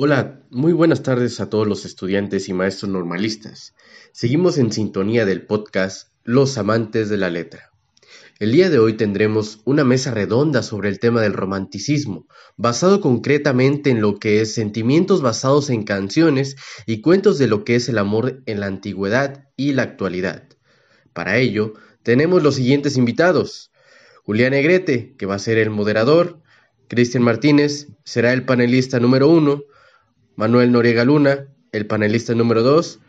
Hola, muy buenas tardes a todos los estudiantes y maestros normalistas. Seguimos en sintonía del podcast Los amantes de la letra. El día de hoy tendremos una mesa redonda sobre el tema del romanticismo, basado concretamente en lo que es sentimientos basados en canciones y cuentos de lo que es el amor en la antigüedad y la actualidad. Para ello, tenemos los siguientes invitados. Julián Negrete, que va a ser el moderador, Cristian Martínez será el panelista número uno, Manuel Noriega Luna, el panelista número 2,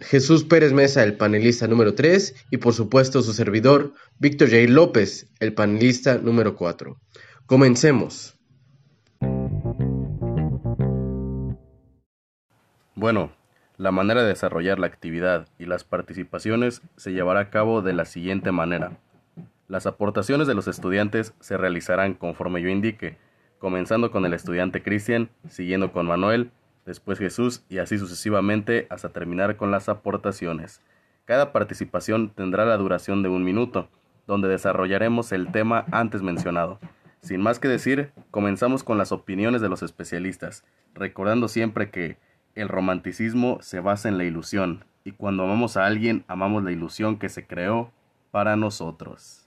Jesús Pérez Mesa, el panelista número 3 y por supuesto su servidor, Víctor J. López, el panelista número 4. Comencemos. Bueno, la manera de desarrollar la actividad y las participaciones se llevará a cabo de la siguiente manera. Las aportaciones de los estudiantes se realizarán conforme yo indique, comenzando con el estudiante Cristian, siguiendo con Manuel, después Jesús y así sucesivamente hasta terminar con las aportaciones. Cada participación tendrá la duración de un minuto, donde desarrollaremos el tema antes mencionado. Sin más que decir, comenzamos con las opiniones de los especialistas, recordando siempre que el romanticismo se basa en la ilusión, y cuando amamos a alguien, amamos la ilusión que se creó para nosotros.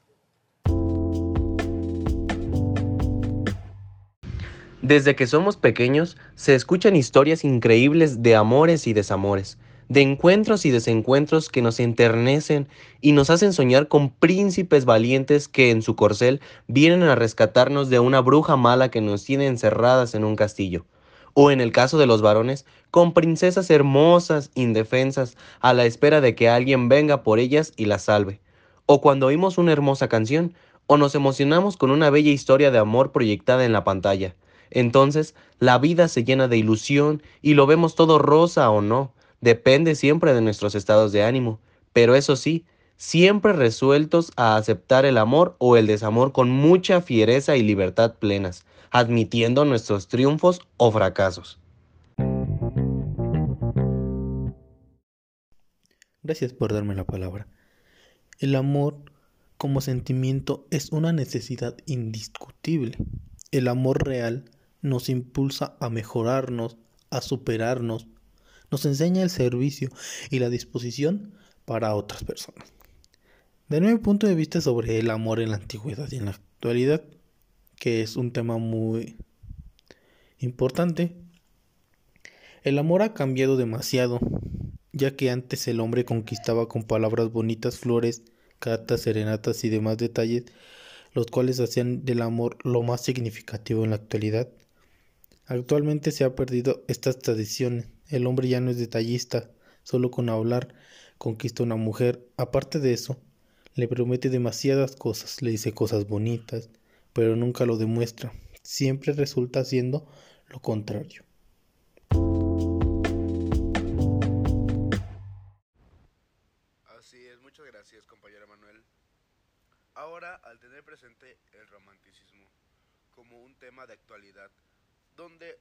Desde que somos pequeños se escuchan historias increíbles de amores y desamores, de encuentros y desencuentros que nos enternecen y nos hacen soñar con príncipes valientes que en su corcel vienen a rescatarnos de una bruja mala que nos tiene encerradas en un castillo. O en el caso de los varones, con princesas hermosas, indefensas, a la espera de que alguien venga por ellas y las salve. O cuando oímos una hermosa canción, o nos emocionamos con una bella historia de amor proyectada en la pantalla. Entonces, la vida se llena de ilusión y lo vemos todo rosa o no. Depende siempre de nuestros estados de ánimo. Pero eso sí, siempre resueltos a aceptar el amor o el desamor con mucha fiereza y libertad plenas, admitiendo nuestros triunfos o fracasos. Gracias por darme la palabra. El amor como sentimiento es una necesidad indiscutible. El amor real nos impulsa a mejorarnos, a superarnos, nos enseña el servicio y la disposición para otras personas. De mi punto de vista sobre el amor en la antigüedad y en la actualidad, que es un tema muy importante, el amor ha cambiado demasiado, ya que antes el hombre conquistaba con palabras bonitas, flores, cartas, serenatas y demás detalles, los cuales hacían del amor lo más significativo en la actualidad. Actualmente se ha perdido estas tradiciones. El hombre ya no es detallista, solo con hablar conquista una mujer. Aparte de eso, le promete demasiadas cosas, le dice cosas bonitas, pero nunca lo demuestra. Siempre resulta siendo lo contrario. Así es, muchas gracias compañero Manuel. Ahora, al tener presente el romanticismo como un tema de actualidad, donde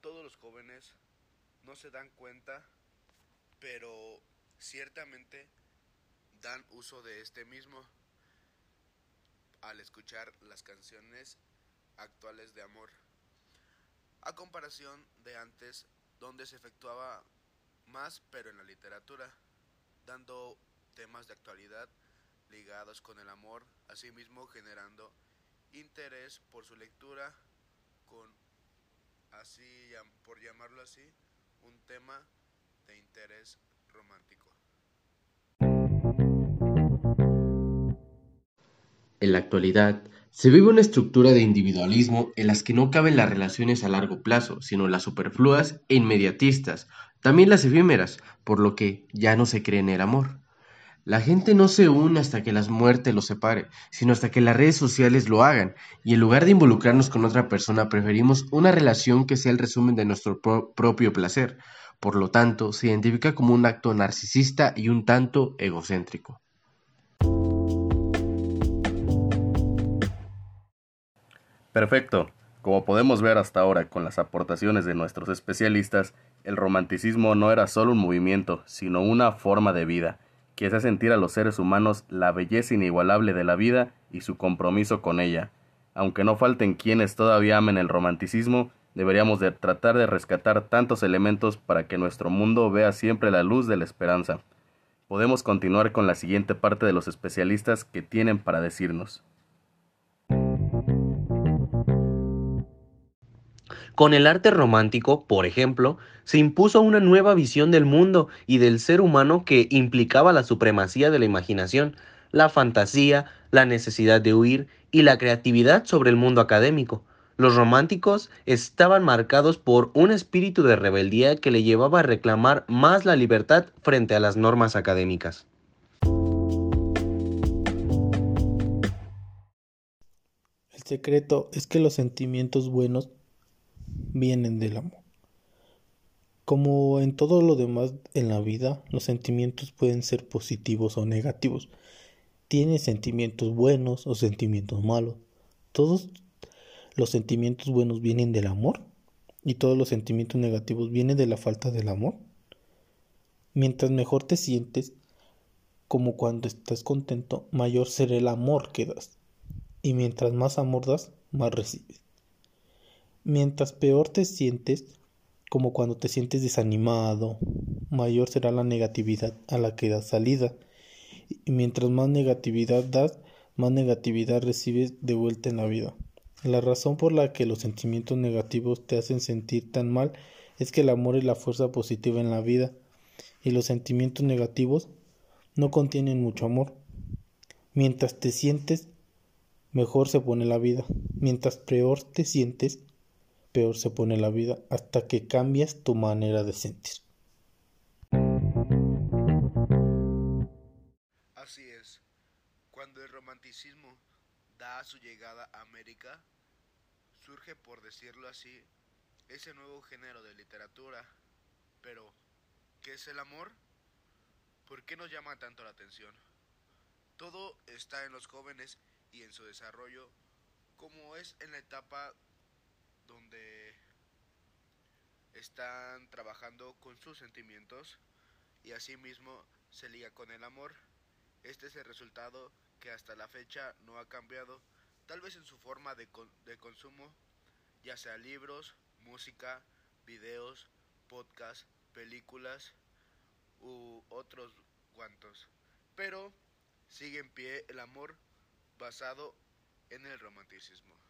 todos los jóvenes no se dan cuenta, pero ciertamente dan uso de este mismo al escuchar las canciones actuales de amor. A comparación de antes, donde se efectuaba más, pero en la literatura, dando temas de actualidad ligados con el amor, asimismo generando interés por su lectura con así por llamarlo así, un tema de interés romántico. En la actualidad, se vive una estructura de individualismo en las que no caben las relaciones a largo plazo, sino las superfluas e inmediatistas, también las efímeras, por lo que ya no se cree en el amor. La gente no se une hasta que la muerte los separe, sino hasta que las redes sociales lo hagan, y en lugar de involucrarnos con otra persona, preferimos una relación que sea el resumen de nuestro propio placer. Por lo tanto, se identifica como un acto narcisista y un tanto egocéntrico. Perfecto. Como podemos ver hasta ahora con las aportaciones de nuestros especialistas, el romanticismo no era solo un movimiento, sino una forma de vida que hace sentir a los seres humanos la belleza inigualable de la vida y su compromiso con ella. Aunque no falten quienes todavía amen el romanticismo, Deberíamos de tratar de rescatar tantos elementos para que nuestro mundo vea siempre la luz de la esperanza. Podemos continuar con la siguiente parte de los especialistas que tienen para decirnos. Con el arte romántico, por ejemplo, se impuso una nueva visión del mundo y del ser humano que implicaba la supremacía de la imaginación, la fantasía, la necesidad de huir y la creatividad sobre el mundo académico. Los románticos estaban marcados por un espíritu de rebeldía que le llevaba a reclamar más la libertad frente a las normas académicas. El secreto es que los sentimientos buenos vienen del amor. Como en todo lo demás en la vida, los sentimientos pueden ser positivos o negativos. Tienes sentimientos buenos o sentimientos malos. Todos los sentimientos buenos vienen del amor y todos los sentimientos negativos vienen de la falta del amor. Mientras mejor te sientes, como cuando estás contento, mayor será el amor que das. Y mientras más amor das, más recibes. Mientras peor te sientes, como cuando te sientes desanimado, mayor será la negatividad a la que das salida. Y mientras más negatividad das, más negatividad recibes de vuelta en la vida. La razón por la que los sentimientos negativos te hacen sentir tan mal es que el amor es la fuerza positiva en la vida y los sentimientos negativos no contienen mucho amor. Mientras te sientes, mejor se pone la vida. Mientras peor te sientes, peor se pone la vida hasta que cambias tu manera de sentir. Así es. Cuando el romanticismo da su llegada a América, surge, por decirlo así, ese nuevo género de literatura. Pero, ¿qué es el amor? ¿Por qué nos llama tanto la atención? Todo está en los jóvenes y en su desarrollo, como es en la etapa donde están trabajando con sus sentimientos y asimismo se liga con el amor. Este es el resultado que hasta la fecha no ha cambiado, tal vez en su forma de, de consumo, ya sea libros, música, videos, podcasts, películas u otros cuantos. Pero sigue en pie el amor basado en el romanticismo.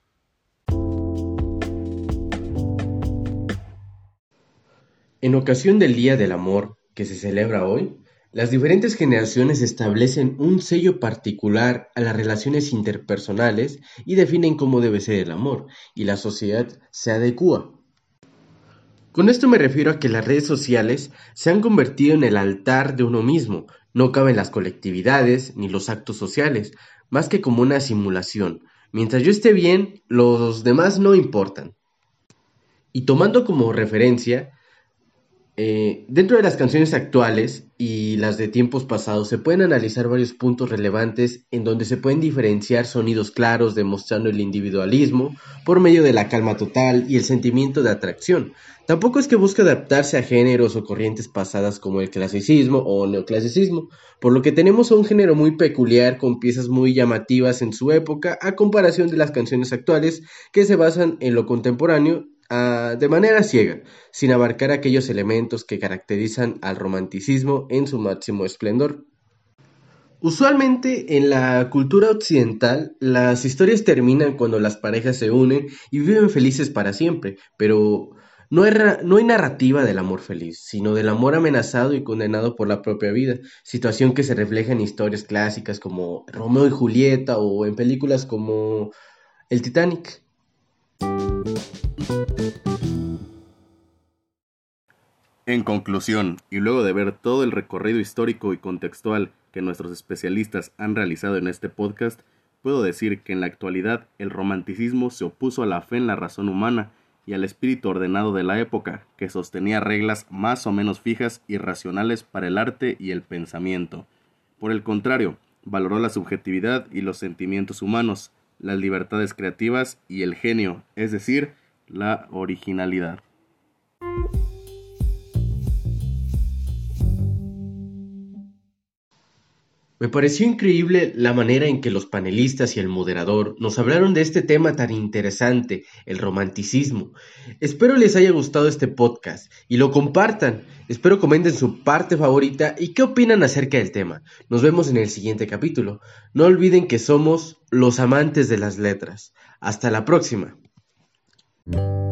En ocasión del Día del Amor, que se celebra hoy, las diferentes generaciones establecen un sello particular a las relaciones interpersonales y definen cómo debe ser el amor, y la sociedad se adecua. Con esto me refiero a que las redes sociales se han convertido en el altar de uno mismo, no caben las colectividades ni los actos sociales, más que como una simulación. Mientras yo esté bien, los demás no importan. Y tomando como referencia eh, dentro de las canciones actuales y las de tiempos pasados se pueden analizar varios puntos relevantes en donde se pueden diferenciar sonidos claros demostrando el individualismo por medio de la calma total y el sentimiento de atracción. Tampoco es que busque adaptarse a géneros o corrientes pasadas como el clasicismo o neoclasicismo, por lo que tenemos a un género muy peculiar con piezas muy llamativas en su época a comparación de las canciones actuales que se basan en lo contemporáneo De manera ciega, sin abarcar aquellos elementos que caracterizan al romanticismo en su máximo esplendor. Usualmente en la cultura occidental las historias terminan cuando las parejas se unen y viven felices para siempre, pero no hay, narrativa del amor feliz, sino del amor amenazado y condenado por la propia vida, situación que se refleja en historias clásicas como Romeo y Julieta o en películas como El Titanic. En conclusión, y luego de ver todo el recorrido histórico y contextual que nuestros especialistas han realizado en este podcast, puedo decir que en la actualidad el romanticismo se opuso a la fe en la razón humana y al espíritu ordenado de la época, que sostenía reglas más o menos fijas y racionales para el arte y el pensamiento. Por el contrario, valoró la subjetividad y los sentimientos humanos, las libertades creativas y el genio, es decir, la originalidad. Me pareció increíble la manera en que los panelistas y el moderador nos hablaron de este tema tan interesante, el romanticismo. Espero les haya gustado este podcast y lo compartan. Espero comenten su parte favorita y qué opinan acerca del tema. Nos vemos en el siguiente capítulo. No olviden que somos los amantes de las letras. Hasta la próxima. Thank you.